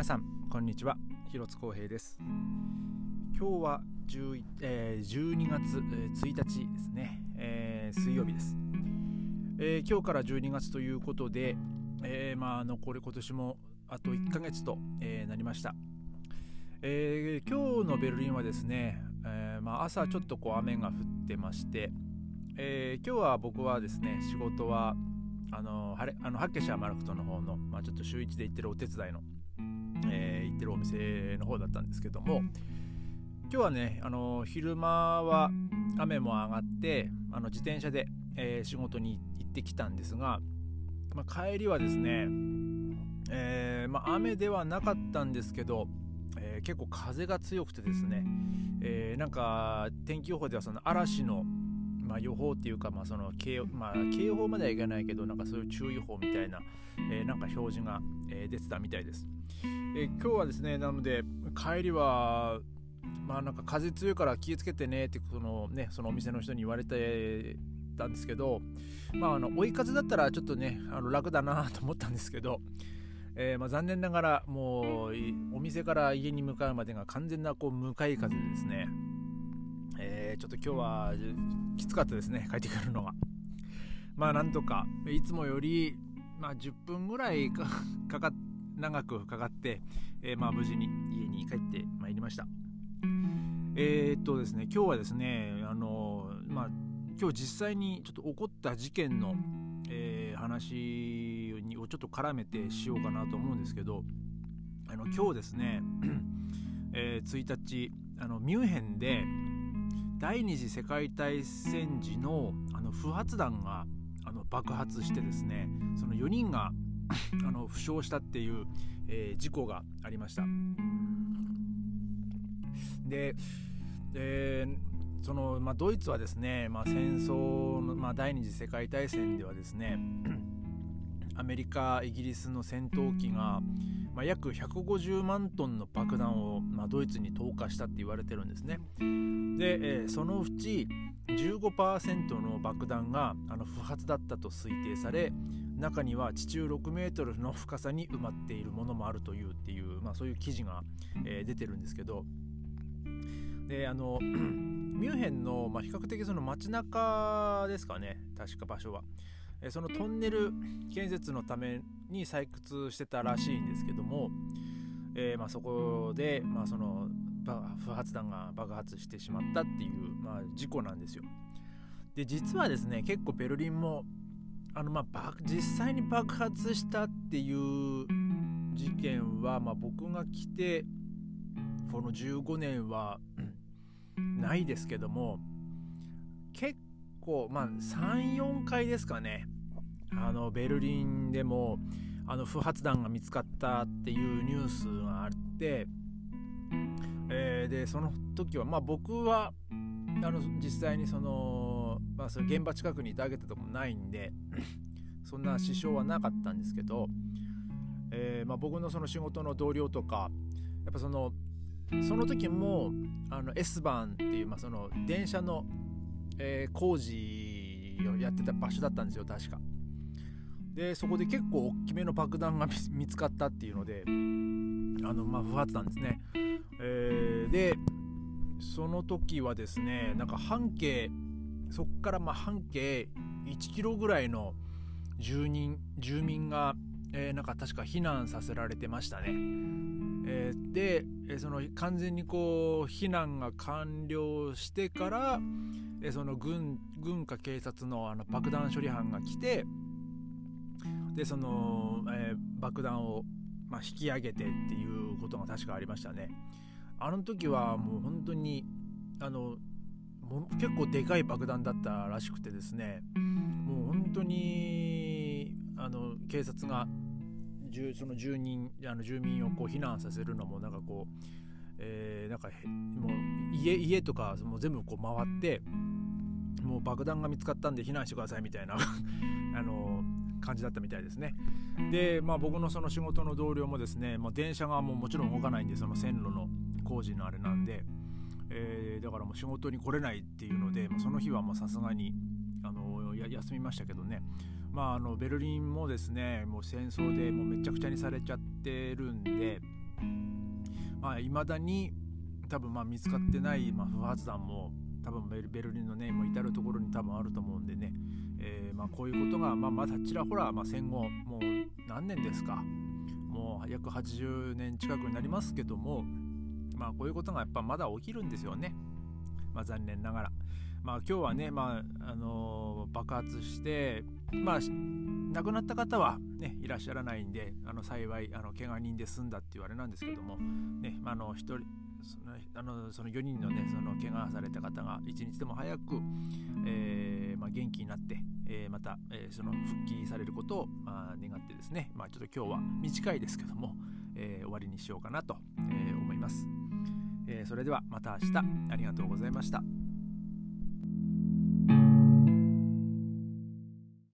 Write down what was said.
皆さんこんにちは。広津光平です。今日は10、えー、12月1日ですね、えー、水曜日です、えー、今日から12月ということで、えまあ残り今年もあと1ヶ月と、えなりました、え今日のベルリンはですね、えまあ、朝ちょっとこう雨が降ってまして、え今日は僕はですね仕事はあのハレあのハッケシャーマルクトの方の、まあ、ちょっと週1で行ってるお手伝いの、えー、行ってるお店の方だったんですけども今日はねあの昼間は雨も上がってあの自転車で、えー、仕事に行ってきたんですが、まあ、帰りはですね、えー、まあ、雨ではなかったんですけど、え結構風が強くてですね、えなんか天気予報ではその嵐のまあ、予報っていうか、まあ、その警,、まあ、警報まではいかないけどなんかそういう注意報みたいな、えー、なんか表示が、えー、出てたみたいです、えー、今日はですねなので帰りはまあなんか風強いから気をつけてねってそのねそのお店の人に言われてたんですけどまああの追い風だったらちょっとねあの楽だなと思ったんですけどえー、まあ、残念ながらもうお店から家に向かうまでが完全なこう向かい風でですね。えー、ちょっと今日はきつかったですね帰ってくるのが。まあなんとかいつもより、まあ、10分ぐらいかか長くかかって、えー、まあ無事に家に帰ってまいりました。えー、っとですね今日はですねあのまあ今日実際にちょっと起こった事件の、えー、話をちょっと絡めてしようかなと思うんですけどあの今日ですね、えー、1日あのミュンヘンで第二次世界大戦時のあの不発弾があの爆発してですねその4人があの負傷したっていう、えー、事故がありましたで、えー、そのまあ、ドイツはですね、まあ、戦争の、まあ、第二次世界大戦ではですね アメリカイギリスの戦闘機がまあ、約150万トンの爆弾を、まあ、ドイツに投下したって言われてるんですね。で、えー、そのうち15%の爆弾があの不発だったと推定され中には地中6メートルの深さに埋まっているものもあるというっていう、まあ、そういう記事が、えー、出てるんですけどであの ミュンヘンの、まあ、比較的その街中ですかね確か場所はえ。そのトンネル建設のために採掘してたらしいんですけども、えー、まあ、そこで、まあ、その不発弾が爆発してしまったっていう、まあ、事故なんですよ。で実はですね結構ベルリンもあの、まあ、実際に爆発したっていう事件は、まあ、僕が来てこの15年はないですけども結構まあ34回ですかねあのベルリンでもあの不発弾が見つかったっていうニュースがあって、えー、でその時はまあ僕はあの実際にその,、まあ、その現場近くにいたわけでもないんでそんな支障はなかったんですけど、えー、まあ、僕のその仕事の同僚とかやっぱそのその時もあの S バンっていう、まあ、その電車の、えー、工事をやってた場所だったんですよ確か。でそこで結構大きめの爆弾が見つかったっていうのであのまあ不発弾ですね、えー、でその時はですねなんか半径そっからまあ半径1キロぐらいの住人住民が、えー、なんか確か避難させられてましたね、えー、でその完全にこう避難が完了してからその軍軍か警察のあの爆弾処理班が来てでその、えー、爆弾を、まあ、引き上げてっていうことが確かありましたね。あの時はもう本当にあのも結構でかい爆弾だったらしくてですねもう本当にあの警察がその住人あの住民をこう避難させるのもなんかこう、えー、なんかもう家家とかもう全部こう回ってもう爆弾が見つかったんで避難してくださいみたいな あの感じだったみたいですね。で、まあ、僕のその仕事の同僚もですね、まあ、電車がもうもちろん動かないんでその線路の工事のあれなんで、えー、だからもう仕事に来れないっていうので、まあ、その日はもうさすがにあの休みましたけどね、まあ、あのベルリンもですねもう戦争でもうめちゃくちゃにされちゃってるんでいまあ、未だに多分まあ見つかってない、まあ、不発弾も多分ベルリンのねもう至る所に多分あると思うんでね、えー、まあこういうことが、まあ、まだちらほら、まあ、戦後もう何年ですか。もう約80年近くになりますけどもまあこういうことがやっぱまだ起きるんですよね、まあ、残念ながら。まあ今日はね、まああのー、爆発してまあ亡くなった方は、ね、いらっしゃらないんであの幸いあの怪我人で済んだっていうあれなんですけども、ねまあ、の1人そのあのその4人のねその怪我された方が一日でも早く、えーまあ、元気になって、えー、また、えー、その復帰されることを、まあ、願ってですね、まあ、ちょっと今日は短いですけども、えー、終わりにしようかなと、えー、思います、えー、それではまた明日ありがとうございました。